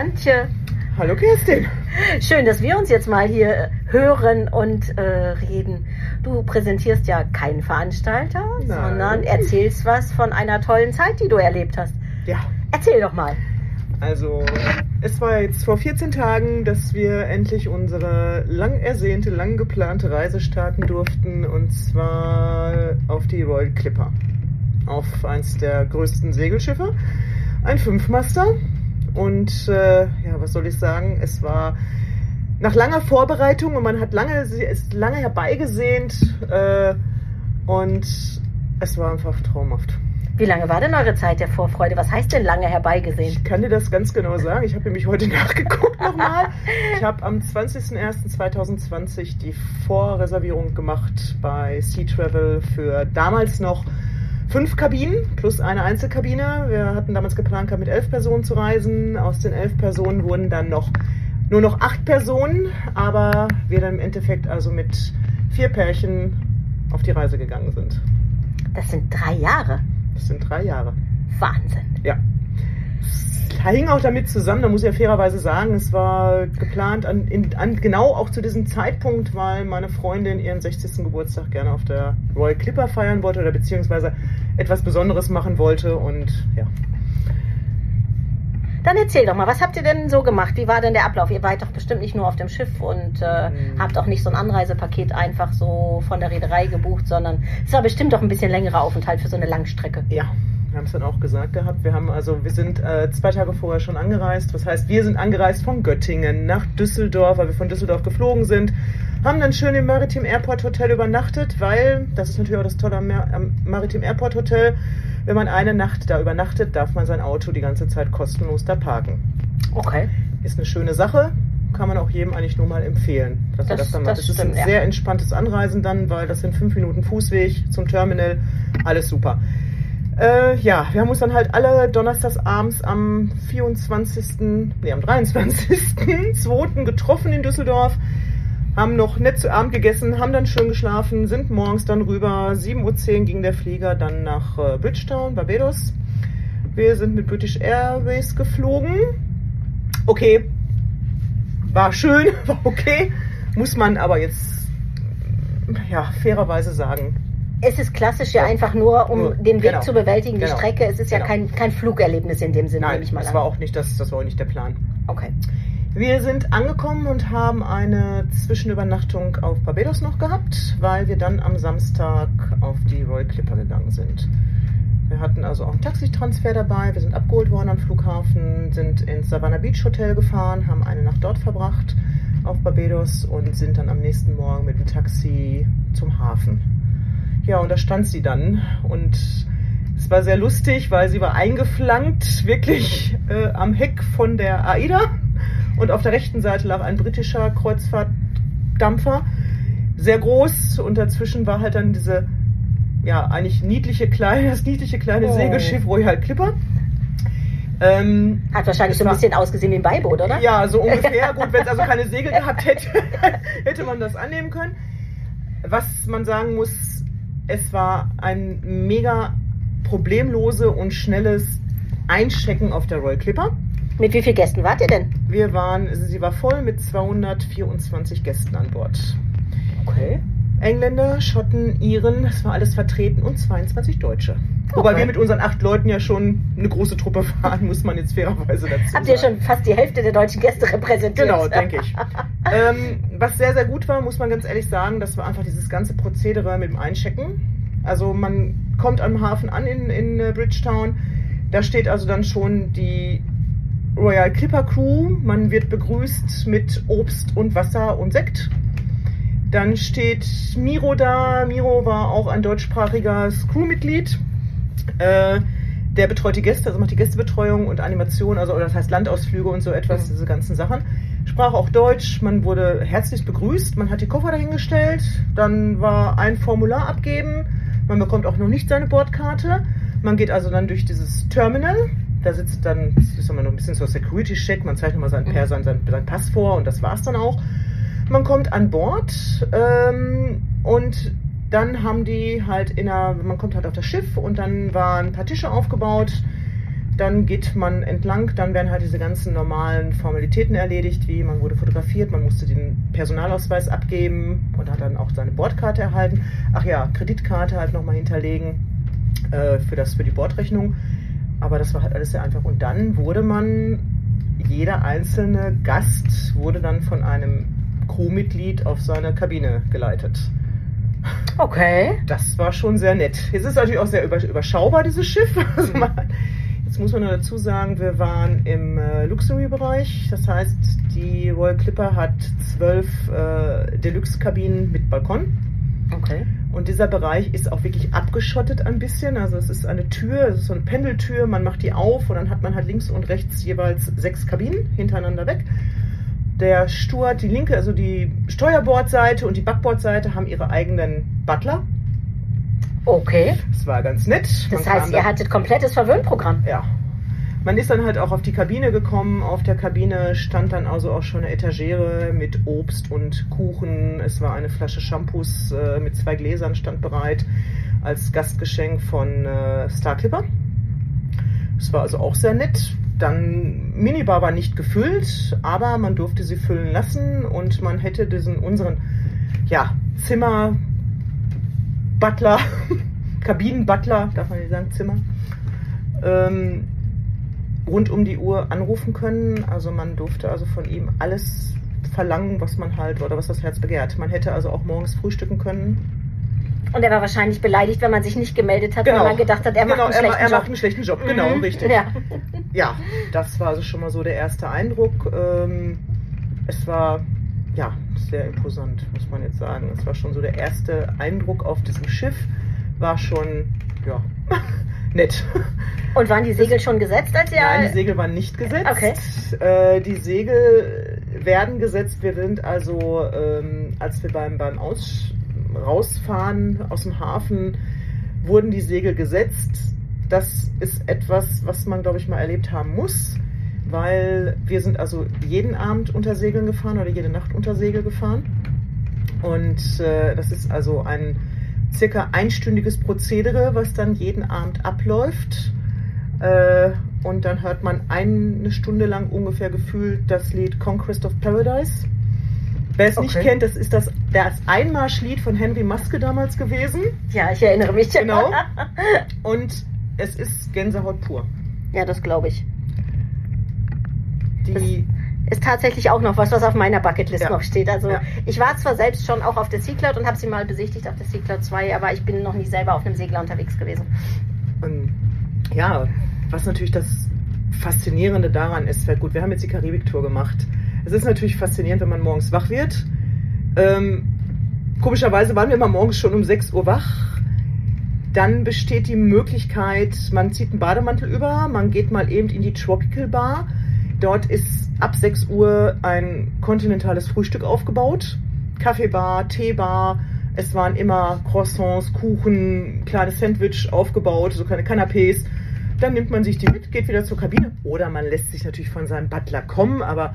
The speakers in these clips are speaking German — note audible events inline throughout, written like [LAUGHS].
Antje. Hallo Kerstin. Schön, dass wir uns jetzt mal hier hören und äh, reden. Du präsentierst ja keinen Veranstalter, Nein. sondern erzählst was von einer tollen Zeit, die du erlebt hast. Ja, Erzähl doch mal. also es war jetzt vor 14 Tagen, dass wir endlich unsere lang ersehnte, lang geplante Reise starten durften und zwar auf die Royal Clipper. Auf eins der größten Segelschiffe. Ein Fünfmaster. Und äh, ja, was soll ich sagen? Es war nach langer Vorbereitung und man hat lange, es lange herbeigesehnt äh, und es war einfach traumhaft. Wie lange war denn eure Zeit der Vorfreude? Was heißt denn lange herbeigesehen? Ich kann dir das ganz genau sagen. Ich habe nämlich heute [LAUGHS] nachgeguckt nochmal. Ich habe am 20.01.2020 die Vorreservierung gemacht bei Sea Travel für damals noch fünf Kabinen plus eine Einzelkabine. Wir hatten damals geplant, mit elf Personen zu reisen. Aus den elf Personen wurden dann noch nur noch acht Personen, aber wir dann im Endeffekt also mit vier Pärchen auf die Reise gegangen sind. Das sind drei Jahre. Das sind drei Jahre. Wahnsinn. Ja. Hing auch damit zusammen, da muss ich ja fairerweise sagen, es war geplant an, in, an genau auch zu diesem Zeitpunkt, weil meine Freundin ihren 60. Geburtstag gerne auf der Royal Clipper feiern wollte oder beziehungsweise etwas Besonderes machen wollte und ja. Dann erzähl doch mal, was habt ihr denn so gemacht? Wie war denn der Ablauf? Ihr wart doch bestimmt nicht nur auf dem Schiff und äh, Mhm. habt auch nicht so ein Anreisepaket einfach so von der Reederei gebucht, sondern es war bestimmt doch ein bisschen längerer Aufenthalt für so eine Langstrecke. Ja, wir haben es dann auch gesagt gehabt. Wir haben also, wir sind äh, zwei Tage vorher schon angereist. Was heißt, wir sind angereist von Göttingen nach Düsseldorf, weil wir von Düsseldorf geflogen sind. Haben dann schön im Maritim Airport Hotel übernachtet, weil, das ist natürlich auch das Tolle am, Mar am Maritim Airport Hotel, wenn man eine Nacht da übernachtet, darf man sein Auto die ganze Zeit kostenlos da parken. Okay. Ist eine schöne Sache, kann man auch jedem eigentlich nur mal empfehlen, dass er Das- das dann macht. das Es ist ein ja. sehr entspanntes Anreisen dann, weil das sind fünf Minuten Fußweg zum Terminal, alles super. Äh, ja, wir haben uns dann halt alle donnerstags abends am 24., nee, am 23.02. getroffen in Düsseldorf, haben noch nett zu Abend gegessen, haben dann schön geschlafen, sind morgens dann rüber. 7.10 Uhr ging der Flieger dann nach äh, Bridgetown, Barbados. Wir sind mit British Airways geflogen. Okay, war schön, [LAUGHS] war okay. Muss man aber jetzt ja, fairerweise sagen. Es ist klassisch ja einfach nur, um Nur, den Weg genau. zu bewältigen, die Genau. Strecke. Es ist ja Genau. kein, kein Flugerlebnis in dem Sinne, Nein, nehme ich mal das an. war auch nicht das, das war auch nicht der Plan. Okay. Wir sind angekommen und haben eine Zwischenübernachtung auf Barbados noch gehabt, weil wir dann am Samstag auf die Royal Clipper gegangen sind. Wir hatten also auch einen Taxitransfer dabei. Wir sind abgeholt worden am Flughafen, sind ins Savannah Beach Hotel gefahren, haben eine Nacht dort verbracht auf Barbados und sind dann am nächsten Morgen mit dem Taxi zum Hafen. Ja, und da stand sie dann und es war sehr lustig, weil sie war eingeflankt, wirklich äh, am Heck von der AIDA und auf der rechten Seite lag ein britischer Kreuzfahrtdampfer, sehr groß und dazwischen war halt dann diese ja, eigentlich niedliche kleine, [LAUGHS] das niedliche kleine Oh. Segelschiff Royal Clipper. Ähm, Hat wahrscheinlich so ein bisschen ausgesehen wie ein Beiboot, oder? ja, so [LAUGHS] ungefähr. Gut, wenn es also keine Segel gehabt hätte, [LAUGHS] hätte man das annehmen können. Was man sagen muss, es war ein mega problemlose und schnelles Einchecken auf der Royal Clipper. Mit wie vielen Gästen wart ihr denn? Wir waren, sie war voll mit 224 Gästen an Bord. Okay. Engländer, Schotten, Iren, das war alles vertreten und 22 Deutsche. Wobei Okay. wir mit unseren acht Leuten ja schon eine große Truppe waren, muss man jetzt fairerweise dazu Habt ihr sagen. schon fast die Hälfte der deutschen Gäste repräsentiert? Genau, denke ich. [LAUGHS] ähm, was sehr, sehr gut war, muss man ganz ehrlich sagen, das war einfach dieses ganze Prozedere mit dem Einchecken. Also man kommt am Hafen an in, in äh, Bridgetown, da steht also dann schon die Royal Clipper Crew, man wird begrüßt mit Obst und Wasser und Sekt. Dann steht Miro da. Miro war auch ein deutschsprachiges Crewmitglied. Äh, der betreut die Gäste, also macht die Gästebetreuung und Animation, also das heißt Landausflüge und so etwas, Mhm. diese ganzen Sachen. Sprach auch Deutsch, man wurde herzlich begrüßt, man hat die Koffer dahingestellt, dann war ein Formular abgeben, man bekommt auch noch nicht seine Bordkarte. Man geht also dann durch dieses Terminal, da sitzt dann, das ist immer noch ein bisschen so Security-Check, man zeigt nochmal sein, Mhm. per, sein, sein, sein Pass vor und das war's dann auch. Man kommt an Bord ähm, und dann haben die halt in einer, man kommt halt auf das Schiff und dann waren ein paar Tische aufgebaut Dann geht man entlang, dann werden halt diese ganzen normalen Formalitäten erledigt, wie man wurde fotografiert, man musste den Personalausweis abgeben und hat dann auch seine Bordkarte erhalten. Ach ja, Kreditkarte halt nochmal hinterlegen äh, für, das, für die Bordrechnung. Aber das war halt alles sehr einfach. Und dann wurde man, jeder einzelne Gast wurde dann von einem Crewmitglied auf seine Kabine geleitet. Okay. Das war schon sehr nett. Jetzt ist es natürlich auch sehr überschaubar, dieses Schiff. [LAUGHS] Also man, jetzt muss man nur dazu sagen, wir waren im äh, Luxury-Bereich. Das heißt, die Royal Clipper hat zwölf äh, Deluxe-Kabinen mit Balkon. Okay. Und dieser Bereich ist auch wirklich abgeschottet ein bisschen. Also es ist eine Tür, es ist so eine Pendeltür, man macht die auf und dann hat man halt links und rechts jeweils sechs Kabinen hintereinander weg. Der Stuart, die linke, also die Steuerbordseite und die Backbordseite haben ihre eigenen Butler. Okay. Das war ganz nett. Das man heißt, ihr hattet komplettes Verwöhnprogramm. Ja. Man ist dann halt auch auf die Kabine gekommen. Auf der Kabine stand dann also auch schon eine Etagere mit Obst und Kuchen. Es war eine Flasche Shampoos äh, mit zwei Gläsern stand bereit als Gastgeschenk von äh, Star Clipper. Es war also auch sehr nett. Dann Minibar war nicht gefüllt, aber man durfte sie füllen lassen und man hätte diesen unseren ja, Zimmer Butler, [LAUGHS] Kabinenbutler, darf man nicht sagen, Zimmer, ähm, rund um die Uhr anrufen können. Also man durfte also von ihm alles verlangen, was man halt oder was das Herz begehrt. Man hätte also auch morgens frühstücken können und er war wahrscheinlich beleidigt, wenn man sich nicht gemeldet hat, genau. weil man gedacht hat, er genau, macht einen schlechten er, er Job. macht einen schlechten Job, genau, mhm. richtig. Ja. ja, das war also schon mal so der erste Eindruck. Ähm, es war ja sehr imposant, muss man jetzt sagen. Es war schon so der erste Eindruck auf diesem Schiff, war schon, ja, [LAUGHS] nett. Und waren die Segel schon gesetzt, als ihr. Nein, die Segel waren nicht gesetzt. Okay. Äh, die Segel werden gesetzt. Wir sind also, ähm, als wir beim, beim Aus rausfahren aus dem Hafen, wurden die Segel gesetzt. Das ist etwas, was man, glaube ich, mal erlebt haben muss, weil wir sind also jeden Abend unter Segeln gefahren oder jede Nacht unter Segel gefahren. Und äh, das ist also ein circa einstündiges Prozedere, was dann jeden Abend abläuft. Äh, und dann hört man eine Stunde lang ungefähr gefühlt das Lied Conquest of Paradise. Wer es okay. nicht kennt, das ist das, das Einmarschlied von Henry Maske damals gewesen. Ja, ich erinnere mich. Genau. [LAUGHS] Und es ist Gänsehaut pur. Ja, das glaube ich. Die das ist tatsächlich auch noch was, was auf meiner Bucketlist ja. noch steht. Also ja. ich war zwar selbst schon auch auf der Sea Cloud und habe sie mal besichtigt auf der Sea Cloud 2, aber ich bin noch nicht selber auf einem Segler unterwegs gewesen. Und ja, was natürlich das Faszinierende daran ist, gut, wir haben jetzt die Karibik-Tour gemacht. Es ist natürlich faszinierend, wenn man morgens wach wird. Ähm, komischerweise waren wir immer morgens schon um 6 Uhr wach. Dann besteht die Möglichkeit, man zieht einen Bademantel über, man geht mal eben in die Tropical Bar. Dort ist ab 6 Uhr ein kontinentales Frühstück aufgebaut. Kaffeebar, Teebar. Es waren immer Croissants, Kuchen, kleines Sandwich aufgebaut, so kleine Canapés. Dann nimmt man sich die mit, geht wieder zur Kabine. Oder man lässt sich natürlich von seinem Butler kommen, aber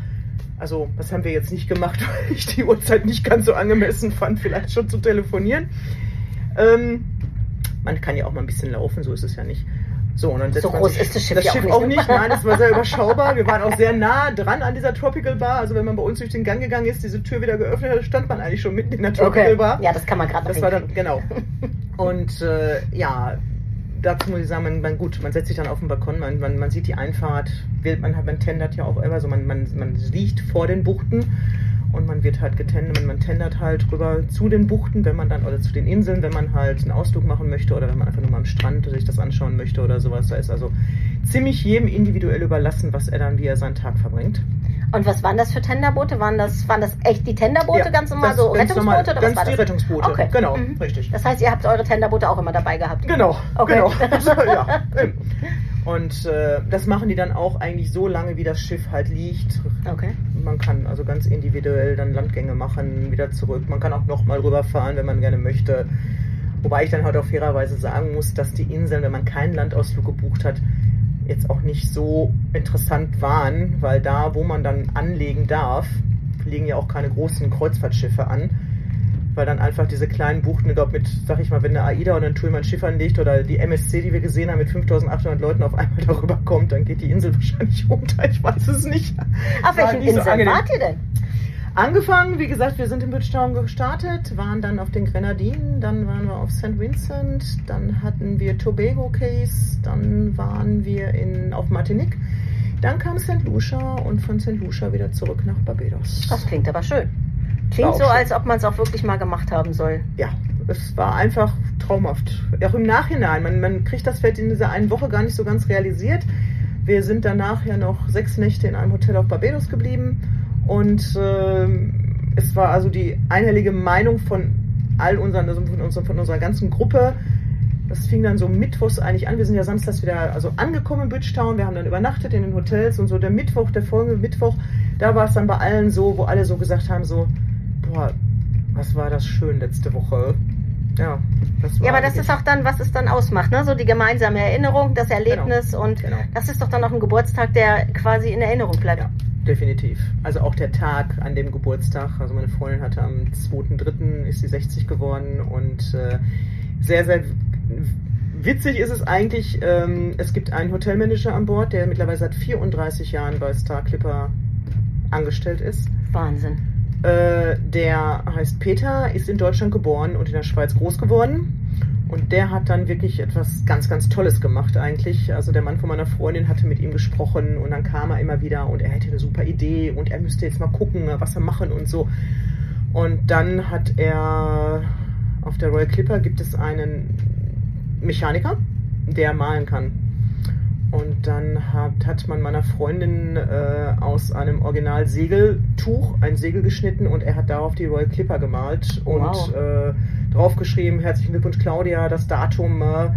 also, das haben wir jetzt nicht gemacht, [LAUGHS] weil ich die Uhrzeit nicht ganz so angemessen fand, vielleicht schon zu telefonieren. Ähm, man kann ja auch mal ein bisschen laufen, so ist es ja nicht. So, und dann so groß ist das Schiff, das Schiff auch nicht. auch nicht. Nein, das war sehr [LAUGHS] überschaubar. Wir waren auch sehr nah dran an dieser Tropical Bar. Also wenn man bei uns durch den Gang gegangen ist, diese Tür wieder geöffnet hat, stand man eigentlich schon mitten in der Tropical okay. Bar. Ja, das kann man gerade Das war dann, genau. [LAUGHS] Und äh, ja, dazu muss ich sagen, man, man, gut, man setzt sich dann auf den Balkon, man, man, man sieht die Einfahrt, man, man tendert ja auch immer so, man, man, man liegt vor den Buchten und man wird halt getendert, man, man tendert halt rüber zu den Buchten, wenn man dann, oder zu den Inseln, wenn man halt einen Ausflug machen möchte oder wenn man einfach nur mal am Strand sich das anschauen möchte oder sowas. Da ist also ziemlich jedem individuell überlassen, was er dann, wie er seinen Tag verbringt. Und was waren das für Tenderboote? Waren das, waren das echt die Tenderboote Ja, ganz normal, ganz- so Rettungsboote normal, oder was ganz war die das? Rettungsboote, Okay. genau, Mhm. richtig. Das heißt, ihr habt eure Tenderboote auch immer dabei gehabt. Genau, Okay. genau. [LAUGHS] [LAUGHS] Ja. Und äh, das machen die dann auch eigentlich so lange, wie das Schiff halt liegt. Okay. Man kann also ganz individuell dann Landgänge machen, wieder zurück. Man kann auch nochmal rüberfahren, wenn man gerne möchte. Wobei ich dann halt auch fairerweise sagen muss, dass die Inseln, wenn man keinen Landausflug gebucht hat, jetzt auch nicht so interessant waren, weil da, wo man dann anlegen darf, legen ja auch keine großen Kreuzfahrtschiffe an. weil dann einfach diese kleinen Buchten, ich glaube mit, sag ich mal, wenn eine AIDA oder ein Tullmann Schiff anlegt oder die MSC, die wir gesehen haben, mit 5800 Leuten auf einmal [LAUGHS] darüber kommt, dann geht die Insel wahrscheinlich [LAUGHS] unter, ich weiß es nicht. Auf welchen so Inseln angenehm. wart ihr denn? Angefangen, wie gesagt, wir sind in Bridgetown gestartet, waren dann auf den Grenadinen, dann waren wir auf St. Vincent, dann hatten wir Tobago Case, dann waren wir in, auf Martinique, dann kam St. Lucia und von St. Lucia wieder zurück nach Barbados. Das klingt aber schön. Klingt so, schön. als ob man es auch wirklich mal gemacht haben soll. Ja, es war einfach traumhaft. Auch im Nachhinein, man, man kriegt das vielleicht in dieser einen Woche gar nicht so ganz realisiert. Wir sind danach ja noch sechs Nächte in einem Hotel auf Barbados geblieben und ähm, es war also die einhellige Meinung von all unseren, also von, unserer, von unserer ganzen Gruppe. Das fing dann so mittwochs eigentlich an. Wir sind ja samstags wieder also angekommen in Bridgetown. Wir haben dann übernachtet in den Hotels und so der Mittwoch, der folgende Mittwoch, da war es dann bei allen so, wo alle so gesagt haben, so, boah, was war das schön letzte Woche. Ja, das war Ja, aber das ist auch dann, was es dann ausmacht, ne? So die gemeinsame Erinnerung, das Erlebnis und Genau. das ist doch dann auch ein Geburtstag, der quasi in Erinnerung bleibt. Ja, definitiv. Also auch der Tag an dem Geburtstag. Also meine Freundin hatte am 2.3. ist sie 60 geworden und äh, sehr, sehr witzig ist es eigentlich, ähm, es gibt einen Hotelmanager an Bord, der mittlerweile seit 34 Jahren bei Star Clipper angestellt ist. Wahnsinn. Äh, der heißt Peter, ist in Deutschland geboren und in der Schweiz groß geworden. Und der hat dann wirklich etwas ganz, ganz Tolles gemacht eigentlich. Also der Mann von meiner Freundin hatte mit ihm gesprochen und dann kam er immer wieder und er hätte eine super Idee und er müsste jetzt mal gucken, was er machen und so. Und dann hat er auf der Royal Clipper gibt es einen Mechaniker, der malen kann. Und dann hat, hat man meiner Freundin äh, aus einem Original Segeltuch ein Segel geschnitten und er hat darauf die Royal Clipper gemalt und Wow. äh, draufgeschrieben, herzlichen Glückwunsch Claudia, das Datum, äh,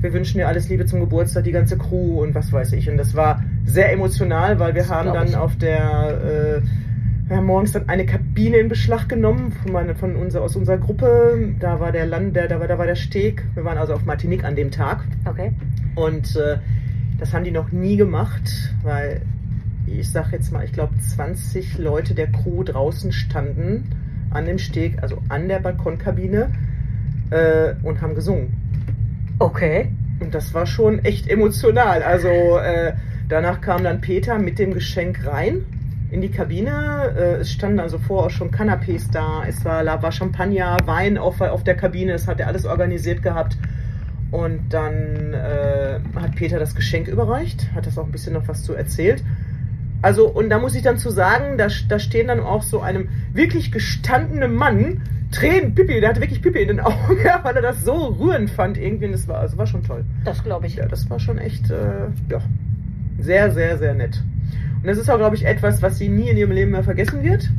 wir wünschen dir alles Liebe zum Geburtstag, die ganze Crew und was weiß ich. Und das war sehr emotional, weil wir Das haben dann ich. auf der, äh, wir haben morgens dann eine Kabine in Beschlag genommen von, meine, von unser, aus unserer Gruppe. Da war der Land, der, da, war, da war der Steg. Wir waren also auf Martinique an dem Tag. Okay. Und äh, das haben die noch nie gemacht, weil ich sag jetzt mal, ich glaube 20 Leute der Crew draußen standen an dem Steg, also an der Balkonkabine äh, und haben gesungen. Okay. Und das war schon echt emotional. Also äh, danach kam dann Peter mit dem Geschenk rein in die Kabine. Äh, es standen also vorher auch schon Canapés da. Es war, war Champagner, Wein auf, auf der Kabine. Das hat er alles organisiert gehabt. Und dann äh, hat Peter das Geschenk überreicht, hat das auch ein bisschen noch was zu erzählt. Also, und da muss ich dann zu sagen, da, da stehen dann auch so einem wirklich gestandenen Mann Tränen, Pipi, der hatte wirklich Pipi in den [LAUGHS] Augen, ja, weil er das so rührend fand irgendwie. Und das war, also war schon toll. Das glaube ich. Ja, das war schon echt, äh, ja, sehr, sehr, sehr nett. Und das ist auch, glaube ich, etwas, was sie nie in ihrem Leben mehr vergessen wird.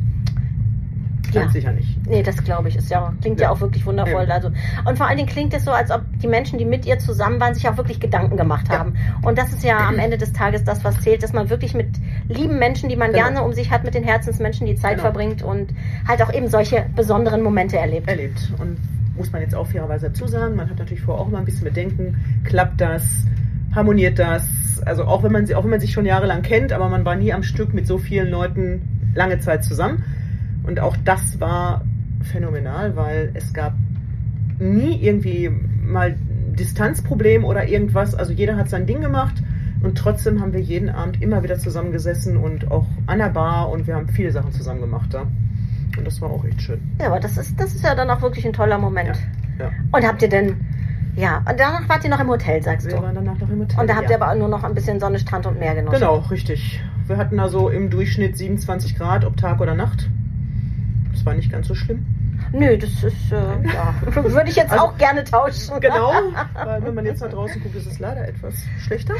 Ja. Ganz sicher nicht. Nee, das glaube ich. Ist ja, klingt ja. Ja. auch wirklich wundervoll. Ja. Also, und vor allen Dingen klingt es so, als ob die Menschen, die mit ihr zusammen waren, sich auch wirklich Gedanken gemacht Ja. haben. Und das ist ja am Ende des Tages das, was zählt, dass man wirklich mit lieben Menschen, die man Genau. gerne um sich hat, mit den Herzensmenschen die Zeit Genau. verbringt und halt auch eben solche besonderen Momente erlebt. erlebt. Und muss man jetzt auch fairerweise dazu sagen, man hat natürlich vorher auch immer ein bisschen Bedenken, klappt das, harmoniert das? Also auch wenn man sie, auch wenn man sich schon jahrelang kennt, aber man war nie am Stück mit so vielen Leuten lange Zeit zusammen. Und auch das war phänomenal, weil es gab nie irgendwie mal Distanzproblem oder irgendwas. Also jeder hat sein Ding gemacht und trotzdem haben wir jeden Abend immer wieder zusammengesessen und auch an der Bar und wir haben viele Sachen zusammen gemacht da. Und das war auch echt schön. Ja, aber das ist, das ist ja dann auch wirklich ein toller Moment. Ja. Und habt ihr denn, ja, und danach wart ihr noch im Hotel, sagst Wir du. waren danach noch im Hotel. Und da habt ja. ihr aber nur noch ein bisschen Sonne, Strand und Meer genossen. Genau, richtig. Wir hatten also im Durchschnitt 27 Grad, ob Tag oder Nacht. Das war nicht ganz so schlimm. Nö, das ist, äh, ja, würde ich jetzt Also- auch gerne tauschen. Genau, weil wenn man jetzt nach draußen guckt, ist es leider etwas schlechter.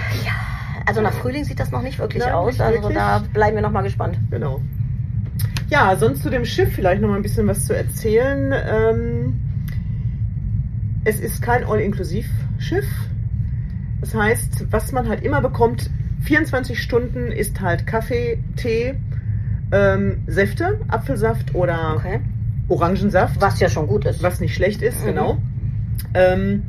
Also nach Frühling sieht das noch nicht wirklich Nein, aus. nicht Also wirklich. da bleiben wir noch mal gespannt. Genau. Ja, sonst zu dem Schiff vielleicht noch mal ein bisschen was zu erzählen. Ähm, es ist kein All-Inklusiv-Schiff. Das heißt, was man halt immer bekommt, 24 Stunden ist halt Kaffee, Tee, ähm, Säfte, Apfelsaft oder Okay. Orangensaft. Was ja schon gut ist. was nicht schlecht ist, Mhm. genau. Ähm,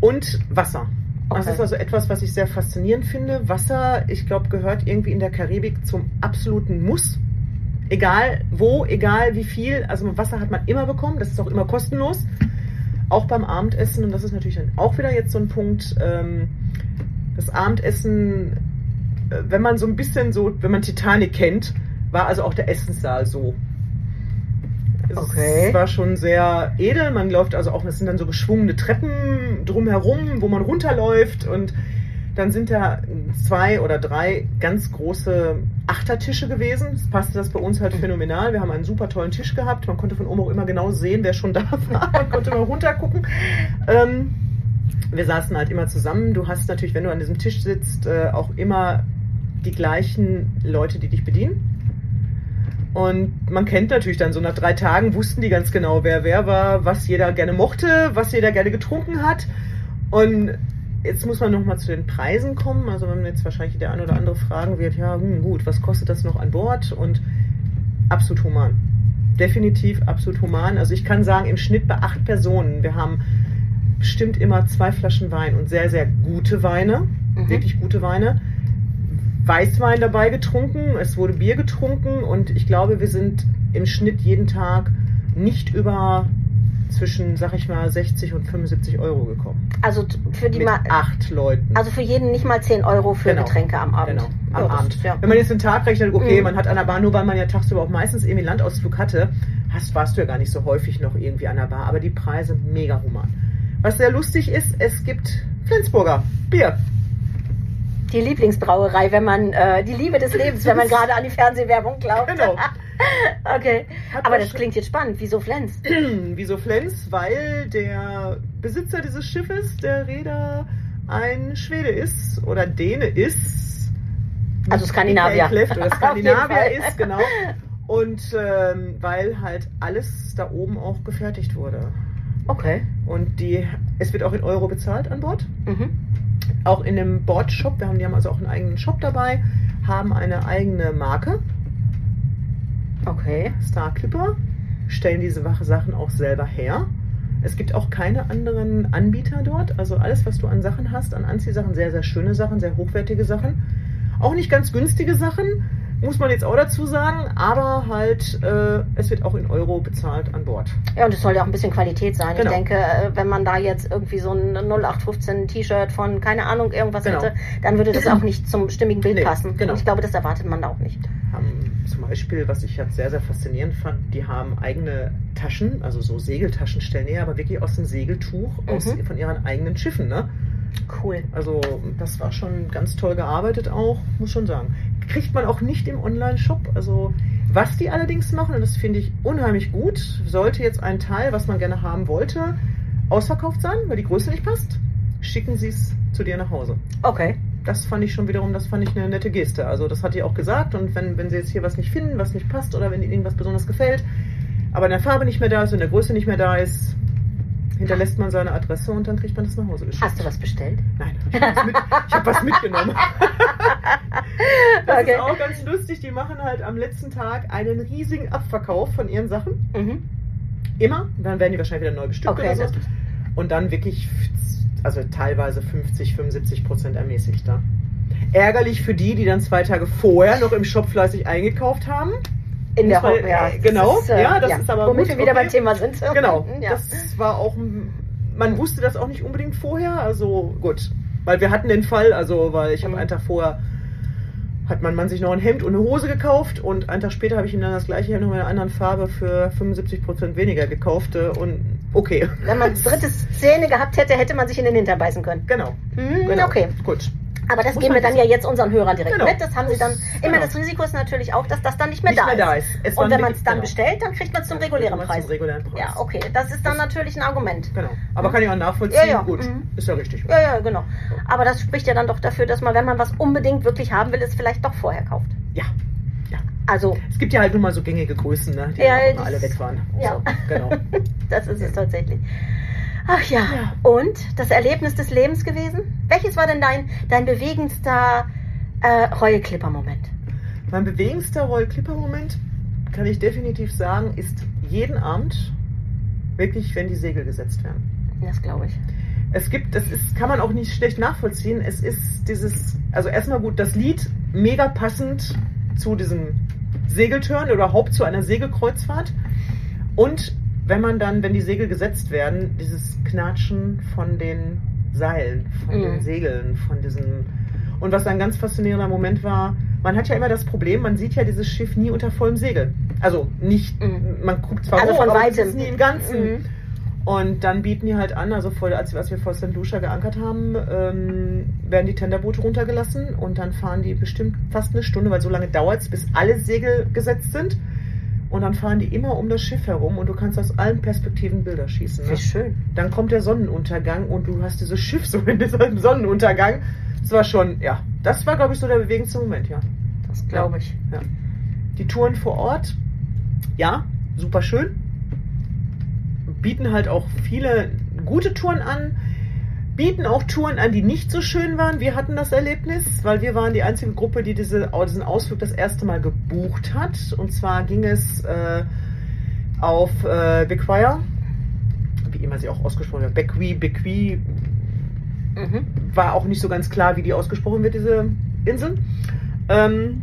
und Wasser. Das Okay. ist also etwas, was ich sehr faszinierend finde. Wasser, ich glaube, gehört irgendwie in der Karibik zum absoluten Muss. Egal wo, egal wie viel. Also Wasser hat man immer bekommen. Das ist auch immer kostenlos. Auch beim Abendessen. Und das ist natürlich dann auch wieder jetzt so ein Punkt. Ähm, das Abendessen, äh, wenn man so ein bisschen so, wenn man Titanic kennt, war also auch der Essenssaal so. Es Okay. war schon sehr edel. Man läuft also auch, es sind dann so geschwungene Treppen drumherum, wo man runterläuft und dann sind da zwei oder drei ganz große Achtertische gewesen. Es passte das bei uns halt phänomenal. Wir haben einen super tollen Tisch gehabt. Man konnte von oben auch immer genau sehen, wer schon da war. [LAUGHS] Man konnte immer runtergucken. Ähm, wir saßen halt immer zusammen. Du hast natürlich, wenn du an diesem Tisch sitzt, äh, auch immer die gleichen Leute, die dich bedienen. Und man kennt natürlich dann so nach drei Tagen wussten die ganz genau, wer wer war, was jeder gerne mochte, was jeder gerne getrunken hat. Und jetzt muss man nochmal zu den Preisen kommen. Also wenn jetzt wahrscheinlich der eine oder andere fragen wird, ja hm, gut, was kostet das noch an Bord? Und absolut human. Definitiv absolut human. Also ich kann sagen, im Schnitt bei acht Personen, wir haben bestimmt immer zwei Flaschen Wein und sehr, sehr gute Weine, Mhm. wirklich gute Weine. Weißwein dabei getrunken, es wurde Bier getrunken und ich glaube, wir sind im Schnitt jeden Tag nicht über zwischen, sag ich mal, 60 und 75 Euro gekommen. Also für die Mit Ma acht Leuten. also für jeden nicht mal 10 Euro für Genau. Getränke am Abend. Genau, am Ja, Abend. Ja. Wenn man jetzt den Tag rechnet, okay, Mhm. man hat an der Bar, nur weil man ja tagsüber auch meistens irgendwie einen Landausflug hatte, hast, warst du ja gar nicht so häufig noch irgendwie an der Bar. Aber die Preise mega human. Was sehr lustig ist, es gibt Flensburger Bier. Die Lieblingsbrauerei, wenn man äh, die Liebe des Lebens, wenn man gerade an die Fernsehwerbung glaubt. Genau. [LAUGHS] okay. Hat Aber das klingt jetzt spannend. Wieso Flens? [CLEARS THROAT] Wieso Flens? Weil der Besitzer dieses Schiffes, der Räder, ein Schwede ist oder Däne ist. Also Skandinavier. Oder [LAUGHS] Skandinavier ist, genau. Und ähm, weil halt alles da oben auch gefertigt wurde. Okay. Und die, es wird auch in Euro bezahlt an Bord. Mhm. Auch in dem Bordshop, wir haben, die haben also auch einen eigenen Shop dabei, haben eine eigene Marke, Okay. Star Clipper, stellen diese Sachen auch selber her. Es gibt auch keine anderen Anbieter dort. Also alles, was du an Sachen hast, an Anziehsachen, sehr, sehr schöne Sachen, sehr hochwertige Sachen. Auch nicht ganz günstige Sachen, muss man jetzt auch dazu sagen, aber halt, äh, es wird auch in Euro bezahlt an Bord. Ja, und es soll ja auch ein bisschen Qualität sein. Genau. Ich denke, äh, wenn man da jetzt irgendwie so ein 0815 T-Shirt von, keine Ahnung, irgendwas Genau. hätte, dann würde das auch nicht zum stimmigen Bild Nee, passen. genau. Und ich glaube, das erwartet man da auch nicht. haben zum Beispiel, was ich jetzt sehr, sehr faszinierend fand, die haben eigene Taschen, also so Segeltaschen stellen die aber wirklich aus dem Segeltuch aus, Mhm. von ihren eigenen Schiffen. Ne? Cool. Also das war schon ganz toll gearbeitet auch, muss schon sagen. Kriegt man auch nicht im Online-Shop. Also was die allerdings machen, und das finde ich unheimlich gut, sollte jetzt ein Teil, was man gerne haben wollte, ausverkauft sein, weil die Größe nicht passt, schicken sie es zu dir nach Hause Okay. das fand ich schon wiederum, das fand ich eine nette Geste. Also das hat die auch gesagt und wenn, wenn sie jetzt hier was nicht finden, was nicht passt oder wenn ihnen irgendwas besonders gefällt, aber in der Farbe nicht mehr da ist und in der Größe nicht mehr da ist, hinterlässt man seine Adresse und dann kriegt man das nach Hause geschickt. Hast du was bestellt? Nein, ich habe was, hab was mitgenommen. Das Okay. ist auch ganz lustig, die machen halt am letzten Tag einen riesigen Abverkauf von ihren Sachen. Mhm. Immer, dann werden die wahrscheinlich wieder neu bestückt Okay, oder so. Und dann wirklich, also teilweise 50, 75 Prozent ermäßigter. Ärgerlich für die, die dann zwei Tage vorher noch im Shop fleißig eingekauft haben. In der Hoffnung, ja. äh, genau, ist, äh, ja, das ist aber Womit gut, wir wieder okay. beim Thema sind. Genau, Ja. das war auch, man wusste das auch nicht unbedingt vorher, also gut. Weil wir hatten den Fall, also weil ich Mhm. habe einen Tag vorher, hat mein Mann sich noch ein Hemd und eine Hose gekauft und einen Tag später habe ich ihm dann das gleiche Hemd in einer anderen Farbe für 75% weniger gekauft äh, und okay. Wenn man [LAUGHS] dritte Szene gehabt hätte, hätte man sich in den Hintern beißen können. Genau. Mhm, genau. Okay. Gut. Aber das Muss geben wir dann ja jetzt unseren Hörern direkt Genau. mit. Das haben sie dann. Das- Immer genau. das Risiko ist natürlich auch, dass das dann nicht mehr, Nicht da, mehr ist. da ist. Es Und wenn man es dann genau. bestellt, dann kriegt man es zum regulären Preis. Zum regulären Preis. Ja, okay. Das ist dann natürlich ein Argument. Genau. Aber kann ich auch nachvollziehen. Ja, ja. Gut. Mhm. Ist ja richtig. Ja, ja, genau. Aber das spricht ja dann doch dafür, dass man, wenn man was unbedingt wirklich haben will, es vielleicht doch vorher kauft. Ja. ja. Also, Es gibt ja halt nun mal so gängige Größen, ne, die Ja, auch immer das- alle weg waren. ja. So, genau. [LAUGHS] das ist es tatsächlich. Ach ja. Ja. Und das Erlebnis des Lebens gewesen? Welches war denn dein, dein bewegendster äh, Reue-Clipper-Moment? Mein bewegendster Roll-Clipper-Moment, kann ich definitiv sagen, ist jeden Abend wirklich, wenn die Segel gesetzt werden. Das glaube ich. Es gibt, das ist, kann man auch nicht schlecht nachvollziehen. Es ist dieses, also erstmal gut, das Lied mega passend zu diesem Segeltörn oder überhaupt zu einer Segelkreuzfahrt. Und wenn man dann, wenn die Segel gesetzt werden, dieses Knatschen von den Seilen, von Mhm. den Segeln, von diesem. Und was ein ganz faszinierender Moment war, man hat ja immer das Problem, man sieht ja dieses Schiff nie unter vollem Segel. Also nicht, Mhm. man guckt zwar Also hoch, von aber weitem. nie im Ganzen. Mhm. Und dann bieten die halt an, also vor, als, als wir vor St. Lucia geankert haben, ähm, werden die Tenderboote runtergelassen und dann fahren die bestimmt fast eine Stunde, weil so lange dauert es, bis alle Segel gesetzt sind. Und dann fahren die immer um das Schiff herum und du kannst aus allen Perspektiven Bilder schießen. Wie Ne? schön. Dann kommt der Sonnenuntergang und du hast dieses Schiff so in diesem Sonnenuntergang. Das war schon, ja, das war, glaube ich, so der bewegendste Moment, ja. Das glaube ich. Die Touren vor Ort, ja, super schön. Bieten halt auch viele gute Touren an. Bieten auch Touren an, die nicht so schön waren. Wir hatten das Erlebnis, weil wir waren die einzige Gruppe, die diese, diesen Ausflug das erste Mal gebucht hat. Und zwar ging es äh, auf äh, Bequia, wie immer sie auch ausgesprochen wird, Bequi, Bequi, Mhm. war auch nicht so ganz klar, wie die ausgesprochen wird, diese Insel. Ähm,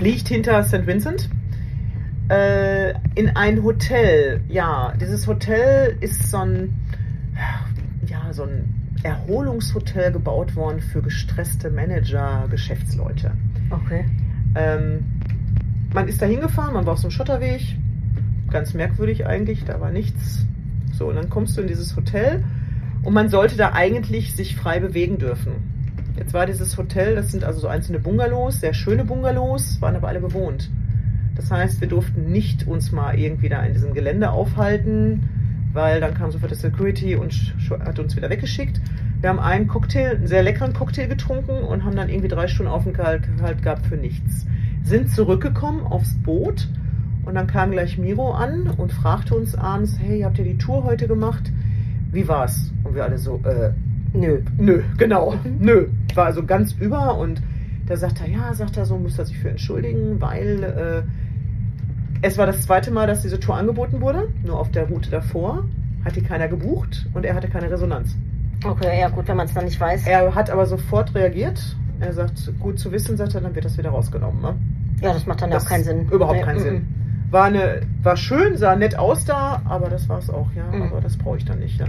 liegt hinter St. Vincent. Äh, in ein Hotel. Ja, dieses Hotel ist so ein, so ein Erholungshotel gebaut worden für gestresste Manager, Geschäftsleute. Okay. Ähm, man ist da hingefahren, man war auf so einem Schotterweg. Ganz merkwürdig eigentlich, da war nichts. So, und dann kommst du in dieses Hotel und man sollte da eigentlich sich frei bewegen dürfen. Jetzt war dieses Hotel, das sind also so einzelne Bungalows, sehr schöne Bungalows, waren aber alle bewohnt. Das heißt, wir durften nicht uns mal irgendwie da in diesem Gelände aufhalten, weil dann kam sofort das Security und hat uns wieder weggeschickt. Wir haben einen Cocktail, einen sehr leckeren Cocktail getrunken und haben dann irgendwie drei Stunden Aufenthalt halt gehabt für nichts. Sind zurückgekommen aufs Boot und dann kam gleich Miro an und fragte uns abends, hey, habt ihr die Tour heute gemacht? Wie war's? Und wir alle so, äh, Nö. Nö, genau, nö. War also ganz über und da sagt er, ja, sagt er so, muss er sich für entschuldigen, weil äh, es war das zweite Mal, dass diese Tour angeboten wurde, nur auf der Route davor hat die keiner gebucht und er hatte keine Resonanz. Okay, ja gut, wenn man es dann nicht weiß. Er hat aber sofort reagiert. Er sagt, gut zu wissen, sagt er, dann wird das wieder rausgenommen. Ne? Ja, das macht dann Das auch keinen Sinn. Überhaupt Nee, keinen mm, Sinn. War, eine, war schön, sah nett aus da, aber das war es auch, ja. Mhm. Aber das brauche ich dann nicht. Ja.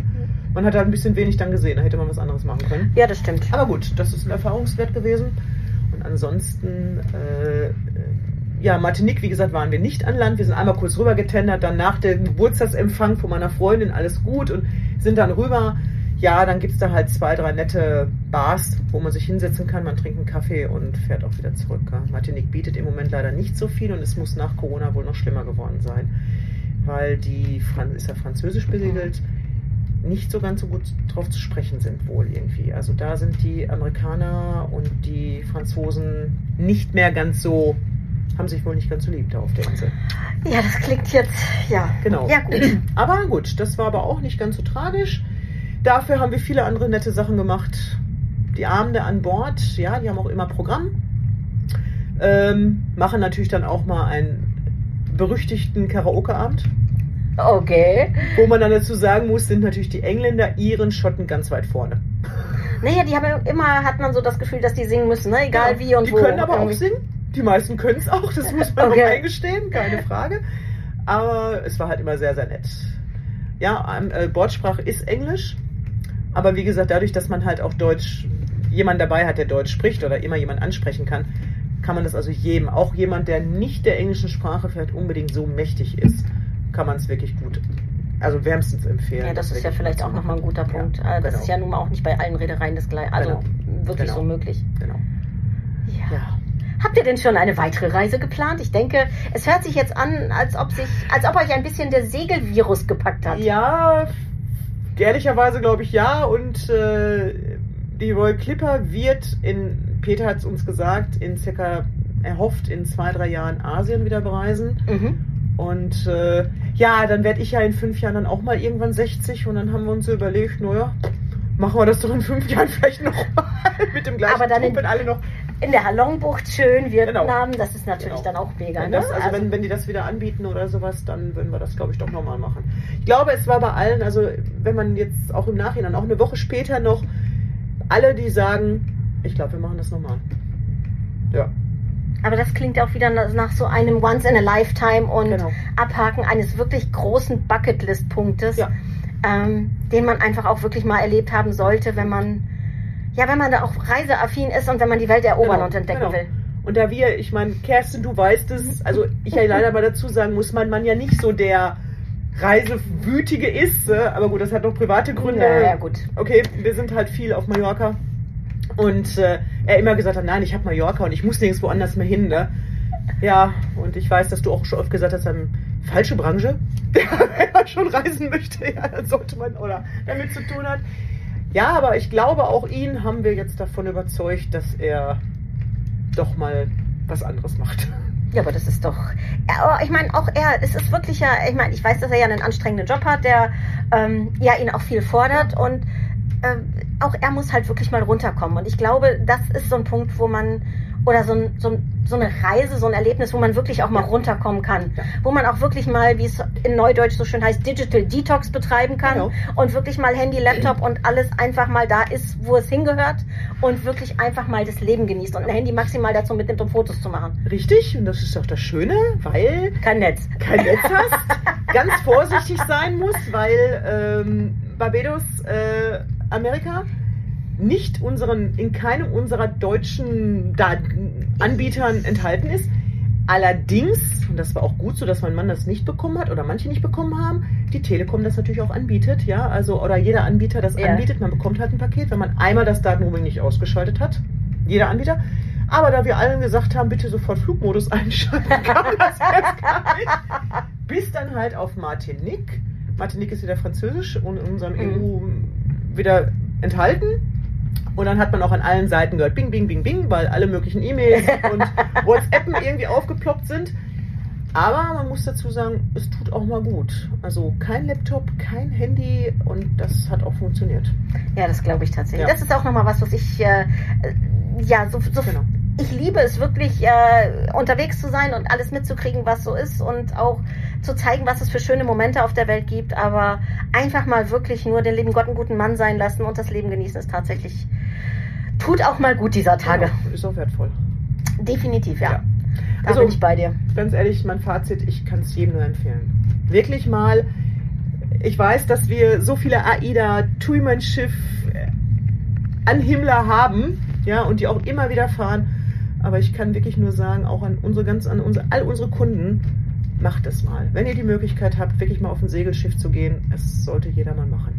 Man hat halt ein bisschen wenig dann gesehen, da hätte man was anderes machen können. Ja, das stimmt. Aber gut, das ist ein Erfahrungswert gewesen. Und ansonsten, äh, äh, ja, Martinique, wie gesagt, waren wir nicht an Land. Wir sind einmal kurz rüber getendert, dann nach dem Geburtstagsempfang von meiner Freundin, alles gut und sind dann rüber. Ja, dann gibt es da halt zwei, drei nette Bars, wo man sich hinsetzen kann. Man trinkt einen Kaffee und fährt auch wieder zurück. Martinique bietet im Moment leider nicht so viel und es muss nach Corona wohl noch schlimmer geworden sein, weil die Fran ist ja französisch besiedelt nicht so ganz so gut drauf zu sprechen sind wohl irgendwie. Also da sind die Amerikaner und die Franzosen nicht mehr ganz so, haben sich wohl nicht ganz so lieb da auf der Insel. Ja, das klingt jetzt, ja. Genau. Ja, gut. [CLEARS THROAT] Aber gut, das war aber auch nicht ganz so tragisch. Dafür haben wir viele andere nette Sachen gemacht. Die Abende an Bord, ja, die haben auch immer Programm. Ähm, machen natürlich dann auch mal einen berüchtigten Karaoke-Abend. Okay. Wo man dann dazu sagen muss, sind natürlich die Engländer, Iren, Schotten ganz weit vorne. Naja, die haben immer, hat man so das Gefühl, dass die singen müssen, ne? Egal Ja, wie und die wo. können aber auch Irgendwie. singen. Die meisten können es auch, das muss man Okay. auch eingestehen, keine Frage. Aber es war halt immer sehr, sehr nett. Ja, ähm, äh, Bordsprache ist Englisch. Aber wie gesagt, dadurch, dass man halt auch Deutsch, jemand dabei hat, der Deutsch spricht oder immer jemand ansprechen kann, kann man das also jedem, auch jemand, der nicht der englischen Sprache vielleicht unbedingt so mächtig ist, kann man es wirklich gut, also wärmstens empfehlen. Ja, das ist ja vielleicht auch nochmal ein guter Punkt. Ja, Äh, das genau. ist ja nun mal auch nicht bei allen Reedereien das gleiche. Also Genau. wirklich Genau. so möglich. Genau. Habt ihr denn schon eine weitere Reise geplant? Ich denke, es hört sich jetzt an, als ob sich, als ob euch ein bisschen der Segelvirus gepackt hat. Ja, ehrlicherweise glaube ich ja. Und äh, die Royal Clipper wird in, Peter hat es uns gesagt, in circa, er hofft in zwei, drei Jahren Asien wieder bereisen. Mhm. Und äh, ja, dann werde ich ja in fünf Jahren dann auch mal irgendwann 60 und dann haben wir uns so überlegt, naja, machen wir das doch in fünf Jahren [LAUGHS] vielleicht noch mal mit dem gleichen Aber dann Trupp, in- wenn alle noch. In der Halongbucht schön, Vietnam, Genau. das ist natürlich Genau. dann auch mega. Wenn Ne? das, also, wenn, wenn die das wieder anbieten oder sowas, dann würden wir das, glaube ich, doch nochmal machen. Ich glaube, es war bei allen, also wenn man jetzt auch im Nachhinein, auch eine Woche später noch, alle, die sagen, ich glaube, wir machen das nochmal. Ja. Aber das klingt auch wieder nach so einem Once in a Lifetime und Genau. Abhaken eines wirklich großen Bucketlist-Punktes, Ja. ähm, den man einfach auch wirklich mal erlebt haben sollte, wenn man, ja, wenn man da auch reiseaffin ist und wenn man die Welt erobern Genau, und entdecken genau. will. Und da wir, ich meine, Kerstin, du weißt es, also ich ja leider mal dazu sagen muss, mein Mann ja nicht so der Reisewütige ist, äh, aber gut, das hat noch private Gründe. Ja, ja, gut. Okay, wir sind halt viel auf Mallorca und äh, er immer gesagt hat, nein, ich habe Mallorca und ich muss nirgends woanders mehr hin, ne? Ja, und ich weiß, dass du auch schon oft gesagt hast, ähm, falsche Branche, [LAUGHS] wenn man schon reisen möchte, ja, dann sollte man oder damit zu tun hat. Ja, aber ich glaube, auch ihn haben wir jetzt davon überzeugt, dass er doch mal was anderes macht. [LAUGHS] Ja, aber das ist doch. Ja, aber ich meine, auch er, es ist wirklich ja, ich meine, ich weiß, dass er ja einen anstrengenden Job hat, der ähm, ja ihn auch viel fordert und ähm, auch er muss halt wirklich mal runterkommen. Und ich glaube, das ist so ein Punkt, wo man, oder so, ein, so, ein, so eine Reise, so ein Erlebnis, wo man wirklich auch mal runterkommen kann. Ja. Wo man auch wirklich mal, wie es in Neudeutsch so schön heißt, Digital Detox betreiben kann Genau. und wirklich mal Handy, Laptop und alles einfach mal da ist, wo es hingehört und wirklich einfach mal das Leben genießt und ein Handy maximal dazu mitnimmt, um Fotos zu machen. Richtig, und das ist auch das Schöne, weil Kein Netz. kein Netz hast, ganz vorsichtig sein muss, weil ähm, Barbados, äh, Amerika, nicht unseren, in keinem unserer deutschen Anbietern enthalten ist. Allerdings, und das war auch gut so, dass mein Mann das nicht bekommen hat oder manche nicht bekommen haben, die Telekom das natürlich auch anbietet, ja, also oder jeder Anbieter das Ja. anbietet, man bekommt halt ein Paket, wenn man einmal das Datenroaming nicht ausgeschaltet hat. Jeder Anbieter. Aber da wir allen gesagt haben, bitte sofort Flugmodus [LAUGHS] einschalten, kam das jetzt gar nicht. Bis dann halt auf Martinique. Martinique ist wieder französisch und in unserem Mhm. EU wieder enthalten. Und dann hat man auch an allen Seiten gehört, bing, bing, bing, bing, weil alle möglichen E-Mails und [LAUGHS] WhatsAppen irgendwie aufgeploppt sind. Aber man muss dazu sagen, es tut auch mal gut. Also kein Laptop, kein Handy und das hat auch funktioniert. Ja, das glaube ich tatsächlich. Ja. Das ist auch nochmal was, was ich, äh, äh, ja, so, so Genau. ich liebe es wirklich, äh, unterwegs zu sein und alles mitzukriegen, was so ist und auch zu zeigen, was es für schöne Momente auf der Welt gibt, aber einfach mal wirklich nur den lieben Gott einen guten Mann sein lassen und das Leben genießen ist tatsächlich, tut auch mal gut dieser Tage. Genau, ist auch wertvoll. Definitiv, ja. Ja. Da Also- bin ich bei dir. ganz ehrlich, mein Fazit, ich kann es jedem nur empfehlen. Wirklich mal, ich weiß, dass wir so viele AIDA, Tuiman-Schiff, äh, Anhimmler haben, ja, und die auch immer wieder fahren. Aber ich kann wirklich nur sagen, auch an unsere ganz, an unsere, all unsere Kunden, macht es mal. Wenn ihr die Möglichkeit habt, wirklich mal auf ein Segelschiff zu gehen, es sollte jeder mal machen.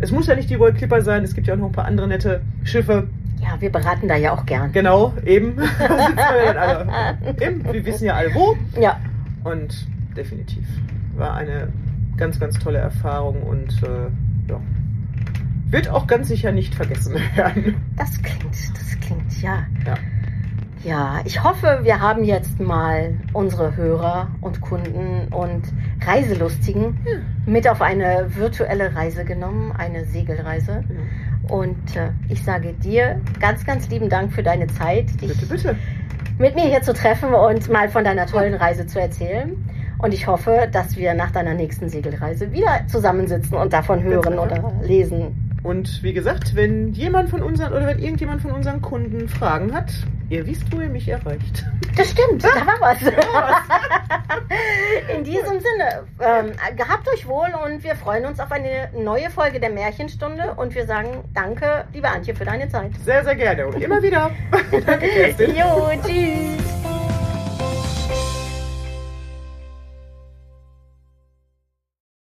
Es muss ja nicht die World Clipper sein, es gibt ja auch noch ein paar andere nette Schiffe. Ja, wir beraten da ja auch gern. Genau, eben. [LAUGHS] Wir. Eben, wissen ja alle wo. Ja, Und definitiv war eine ganz, ganz tolle Erfahrung und äh, ja, wird auch ganz sicher nicht vergessen [LAUGHS] werden. das klingt, das klingt, ja. Ja. Ja, ich hoffe, wir haben jetzt mal unsere Hörer und Kunden und Reiselustigen mit auf eine virtuelle Reise genommen, eine Segelreise. Und äh, ich sage dir ganz, ganz lieben Dank für deine Zeit, dich Bitte, bitte. mit mir hier zu treffen und mal von deiner tollen Reise zu erzählen. Und ich hoffe, dass wir nach deiner nächsten Segelreise wieder zusammensitzen und davon hören oder lesen. Und wie gesagt, wenn jemand von unseren oder wenn irgendjemand von unseren Kunden Fragen hat, ihr wisst, wo ihr mich erreicht. Das stimmt, da war [LAUGHS] was. In diesem Sinne, ähm, gehabt euch wohl und wir freuen uns auf eine neue Folge der Märchenstunde und wir sagen danke, liebe Antje, für deine Zeit. Sehr, sehr gerne und immer wieder. [LAUGHS] Danke, Kerstin. Jo, tschüss.